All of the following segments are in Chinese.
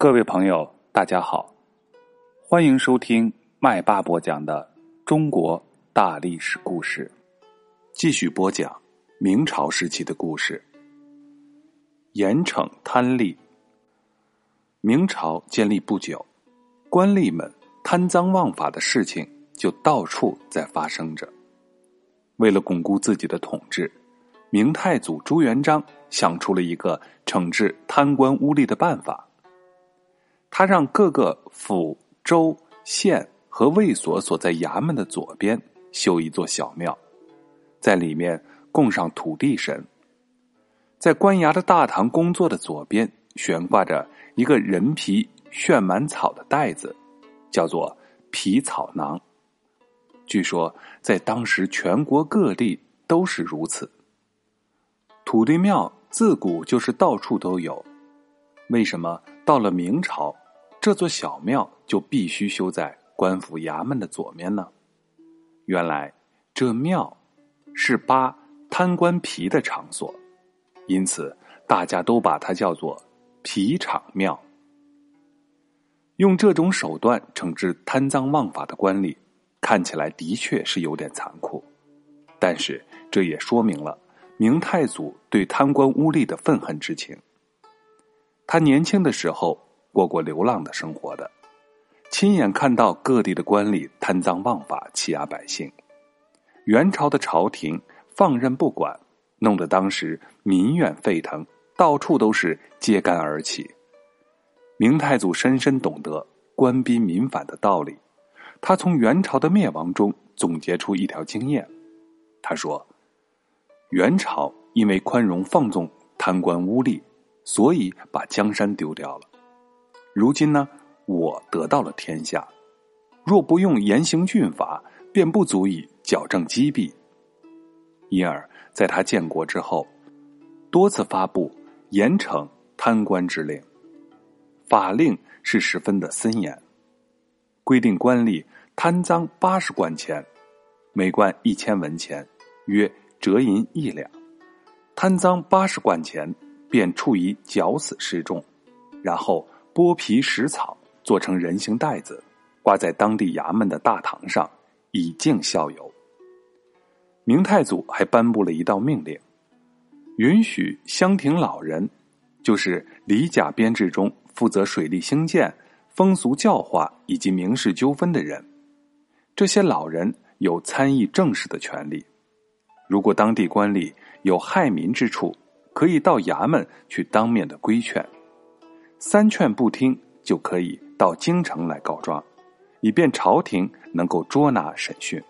各位朋友，大家好，欢迎收听麦霸播讲的中国大历史故事。继续播讲明朝时期的故事。严惩贪吏。明朝建立不久，官吏们贪赃枉法的事情就到处在发生着。为了巩固自己的统治，明太祖朱元璋想出了一个惩治贪官污吏的办法。他让各个府、州、县和卫所所在衙门的左边修一座小庙，在里面供上土地神。在官衙的大堂工作的左边悬挂着一个人皮炫满草的袋子，叫做皮草囊。据说在当时全国各地都是如此。土地庙自古就是到处都有，为什么？到了明朝，这座小庙就必须修在官府衙门的左面呢。原来这庙是扒贪官皮的场所，因此大家都把它叫做皮场庙。用这种手段惩治贪赃枉法的官吏，看起来的确是有点残酷，但是这也说明了明太祖对贪官污吏的愤恨之情。他年轻的时候过过流浪的生活的，亲眼看到各地的官吏贪赃枉法、欺压百姓。元朝的朝廷放任不管，弄得当时民怨沸腾，到处都是揭竿而起。明太祖深深懂得官逼民反的道理，他从元朝的灭亡中总结出一条经验。他说：“元朝因为宽容放纵贪官污吏。”所以把江山丢掉了。如今呢，我得到了天下，若不用严刑峻法，便不足以矫正积弊。因而，在他建国之后，多次发布严惩贪官之令，法令是十分的森严，规定官吏贪赃八十贯钱，每贯一千文钱，约折银一两，贪赃八十贯钱。便处以绞死示众，然后剥皮食草，做成人形袋子，挂在当地衙门的大堂上，以儆效尤。明太祖还颁布了一道命令，允许乡亭老人，就是李甲编制中负责水利兴建、风俗教化以及民事纠纷的人，这些老人有参议政事的权利。如果当地官吏有害民之处，可以到衙门去当面的规劝，三劝不听，就可以到京城来告状，以便朝廷能够捉拿审讯。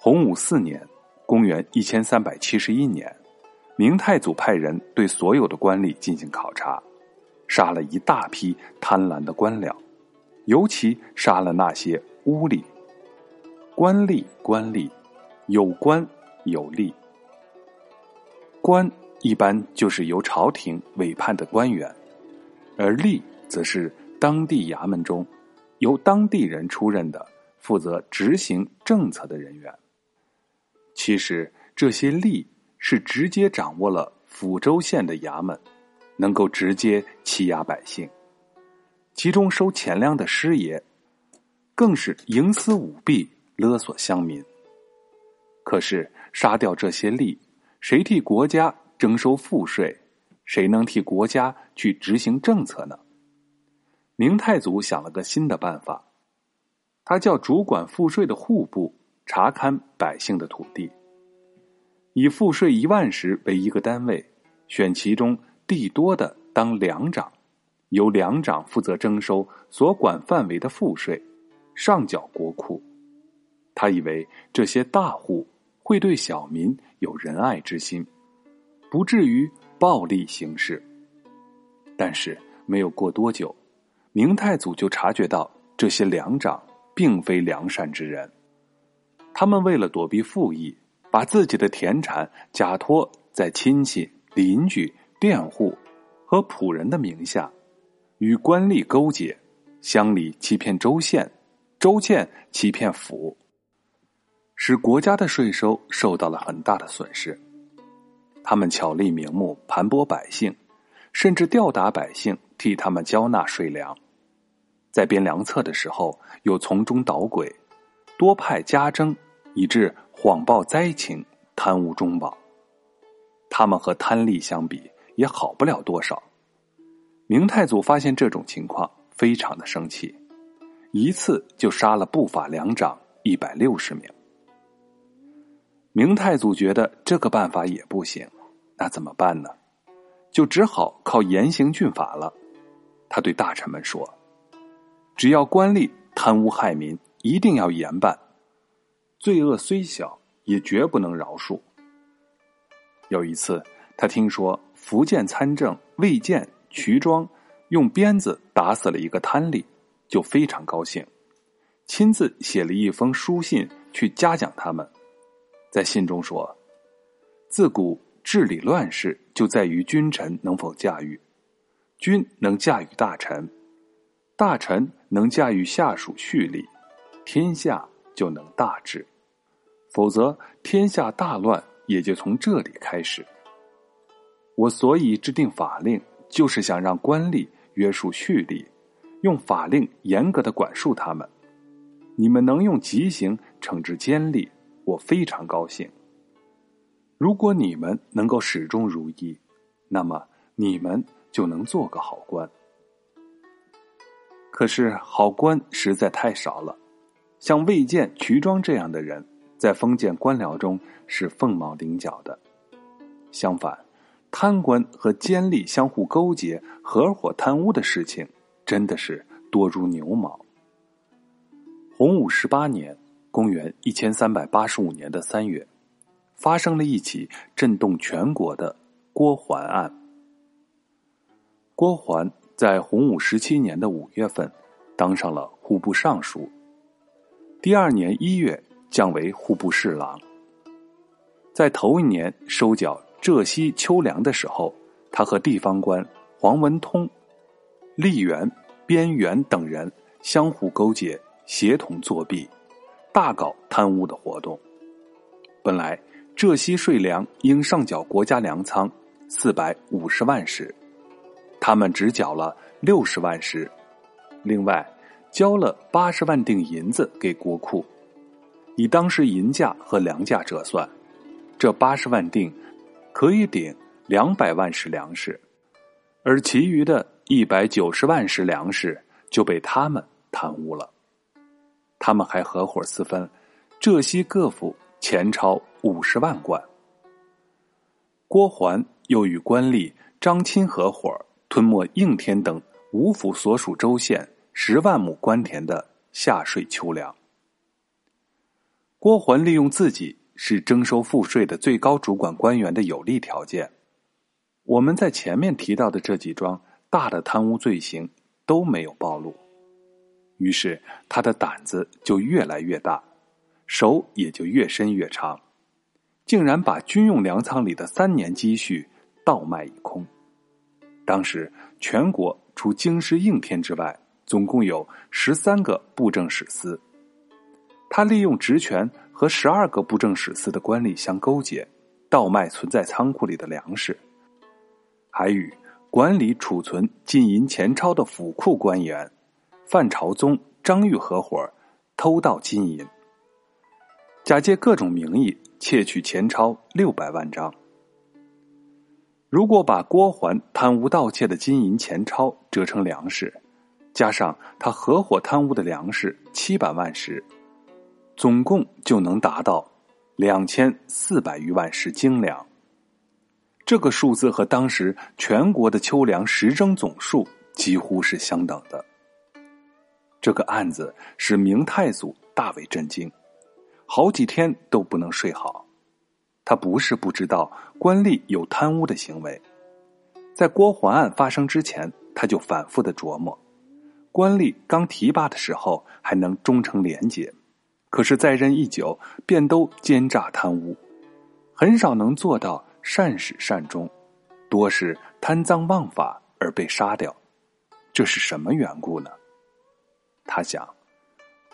洪武四年（公元一千三百七十一年），明太祖派人对所有的官吏进行考察，杀了一大批贪婪的官僚，尤其杀了那些污吏。官吏，官吏，有官有吏。官一般就是由朝廷委派的官员，而吏则是当地衙门中由当地人出任的负责执行政策的人员。其实这些吏是直接掌握了抚州县的衙门，能够直接欺压百姓，其中收钱粮的师爷更是营私舞弊，勒索乡民。可是杀掉这些吏。谁替国家征收赋税？谁能替国家去执行政策呢？明太祖想了个新的办法，他叫主管赋税的户部查勘百姓的土地，以赋税一万石为一个单位，选其中地多的当粮长，由粮长负责征收所管范围的赋税，上缴国库。他以为这些大户。会对小民有仁爱之心，不至于暴力行事。但是没有过多久，明太祖就察觉到这些粮长并非良善之人，他们为了躲避赋役，把自己的田产假托在亲戚、邻居、佃户和仆人的名下，与官吏勾结，乡里欺骗州县，州县欺骗府。使国家的税收受到了很大的损失。他们巧立名目盘剥百姓，甚至吊打百姓，替他们交纳税粮，在编粮册的时候又从中捣鬼，多派家征，以致谎报灾情，贪污中饱。他们和贪吏相比也好不了多少。明太祖发现这种情况，非常的生气，一次就杀了不法粮长一百六十名。明太祖觉得这个办法也不行，那怎么办呢？就只好靠严刑峻法了。他对大臣们说：“只要官吏贪污害民，一定要严办；罪恶虽小，也绝不能饶恕。”有一次，他听说福建参政魏建、瞿庄用鞭子打死了一个贪吏，就非常高兴，亲自写了一封书信去嘉奖他们。在信中说：“自古治理乱世，就在于君臣能否驾驭。君能驾驭大臣，大臣能驾驭下属蓄力，天下就能大治。否则，天下大乱也就从这里开始。我所以制定法令，就是想让官吏约束蓄力，用法令严格的管束他们。你们能用极刑惩治奸吏。”我非常高兴。如果你们能够始终如一，那么你们就能做个好官。可是好官实在太少了，像魏建、瞿庄这样的人，在封建官僚中是凤毛麟角的。相反，贪官和奸吏相互勾结、合伙贪污的事情，真的是多如牛毛。洪武十八年。公元一千三百八十五年的三月，发生了一起震动全国的郭桓案。郭桓在洪武十七年的五月份，当上了户部尚书。第二年一月，降为户部侍郎。在头一年收缴浙西秋粮的时候，他和地方官黄文通、吏员边缘等人相互勾结，协同作弊。大搞贪污的活动。本来浙西税粮应上缴国家粮仓四百五十万石，他们只缴了六十万石，另外交了八十万锭银子给国库。以当时银价和粮价折算，这八十万锭可以顶两百万石粮食，而其余的一百九十万石粮食就被他们贪污了。他们还合伙私分，浙西各府钱钞五十万贯。郭桓又与官吏张钦合伙吞没应天等五府所属州县十万亩官田的下税秋粮。郭桓利用自己是征收赋税的最高主管官员的有利条件，我们在前面提到的这几桩大的贪污罪行都没有暴露。于是他的胆子就越来越大，手也就越伸越长，竟然把军用粮仓里的三年积蓄倒卖一空。当时全国除京师应天之外，总共有十三个布政使司。他利用职权和十二个布政使司的官吏相勾结，倒卖存在仓库里的粮食，还与管理储存金银钱钞的府库官员。范朝宗、张玉合伙偷盗金银，假借各种名义窃取钱钞六百万张。如果把郭桓贪污盗窃的金银钱钞折成粮食，加上他合伙贪污的粮食七百万石，总共就能达到两千四百余万石精粮。这个数字和当时全国的秋粮实征总数几乎是相等的。这个案子使明太祖大为震惊，好几天都不能睡好。他不是不知道官吏有贪污的行为，在郭桓案发生之前，他就反复的琢磨：官吏刚提拔的时候还能忠诚廉洁，可是在任一久，便都奸诈贪污，很少能做到善始善终，多是贪赃枉法而被杀掉。这是什么缘故呢？他想，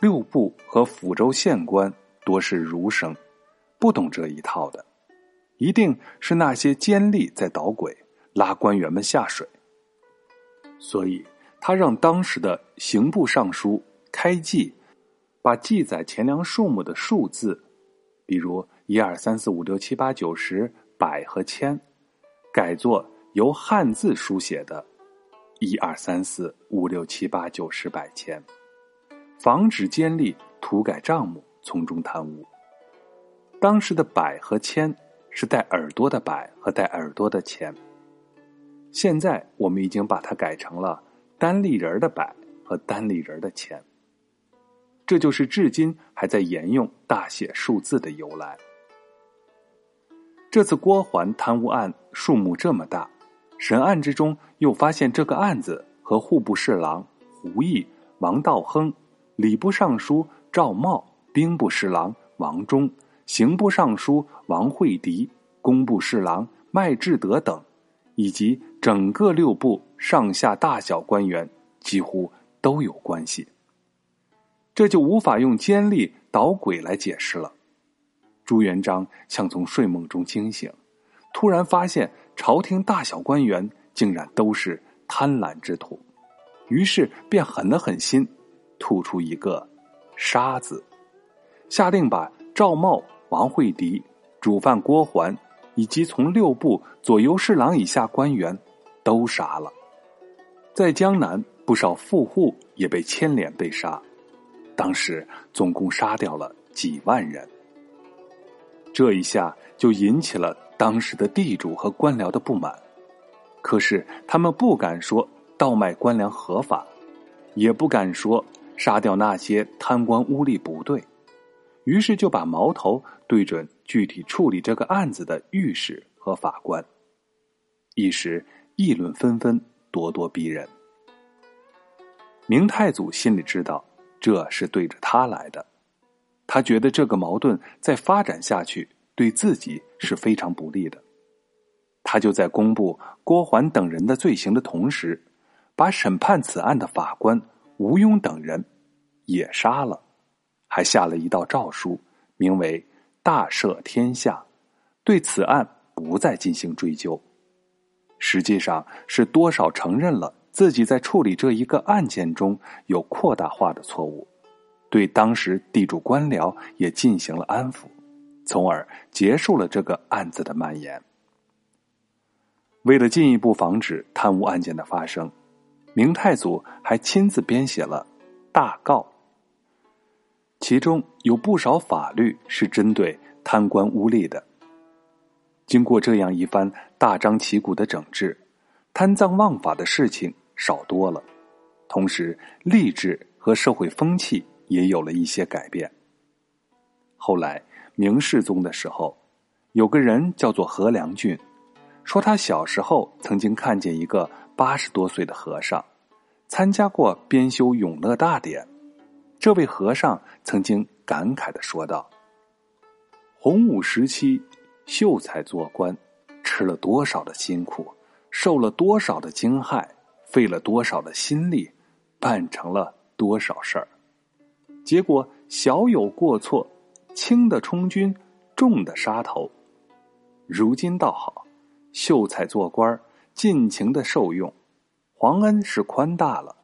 六部和抚州县官多是儒生，不懂这一套的，一定是那些奸吏在捣鬼，拉官员们下水。所以他让当时的刑部尚书开记，把记载钱粮数目的数字，比如一二三四五六七八九十百和千，改作由汉字书写的“一二三四五六七八九十百千”，防止监吏涂改账目，从中贪污。当时的“百”和“千”是带耳朵的“百”和带耳朵的“千”，现在我们已经把它改成了单立人的“百”和单立人的“千”。这就是至今还在沿用大写数字的由来。这次郭桓贪污案数目这么大，审案之中又发现这个案子和户部侍郎胡毅、王道亨、礼部尚书赵茂、兵部侍郎王忠、刑部尚书王惠迪、工部侍郎麦志德等，以及整个六部上下大小官员，几乎都有关系。这就无法用奸吏捣鬼来解释了。朱元璋像从睡梦中惊醒，突然发现朝廷大小官员竟然都是贪婪之徒，于是便狠了狠心，吐出一个“杀”字，下令把赵茂、王惠迪、主犯郭桓以及从六部左右侍郎以下官员都杀了。在江南，不少富户也被牵连被杀，当时总共杀掉了几万人。这一下就引起了当时的地主和官僚的不满，可是他们不敢说倒卖官粮合法，也不敢说杀掉那些贪官污吏不对，于是就把矛头对准具体处理这个案子的御史和法官，一时议论纷纷，咄咄逼人。明太祖心里知道这是对着他来的。他觉得这个矛盾再发展下去，对自己是非常不利的。他就在公布郭桓等人的罪行的同时，把审判此案的法官吴庸等人也杀了，还下了一道诏书，名为“大赦天下”，对此案不再进行追究。实际上是多少承认了自己在处理这一个案件中有扩大化的错误。对当时地主官僚也进行了安抚，从而结束了这个案子的蔓延。为了进一步防止贪污案件的发生，明太祖还亲自编写了大告，其中有不少法律是针对贪官污吏的。经过这样一番大张旗鼓的整治，贪赃枉法的事情少多了，同时吏治和社会风气。也有了一些改变。后来明世宗的时候，有个人叫做何良俊，说他小时候曾经看见一个八十多岁的和尚，参加过编修《永乐大典》。这位和尚曾经感慨的说道：“洪武时期，秀才做官，吃了多少的辛苦，受了多少的惊骇，费了多少的心力，办成了多少事儿。”结果小有过错，轻的充军，重的杀头。如今倒好，秀才做官尽情的受用，皇恩是宽大了，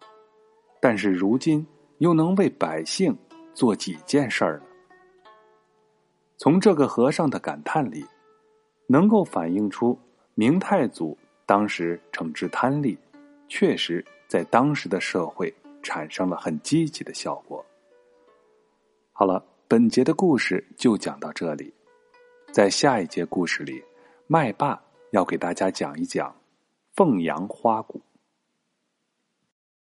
但是如今又能为百姓做几件事儿呢？从这个和尚的感叹里，能够反映出明太祖当时惩治贪吏，确实在当时的社会产生了很积极的效果。好了，本节的故事就讲到这里。在下一节故事里，麦霸要给大家讲一讲凤阳花鼓。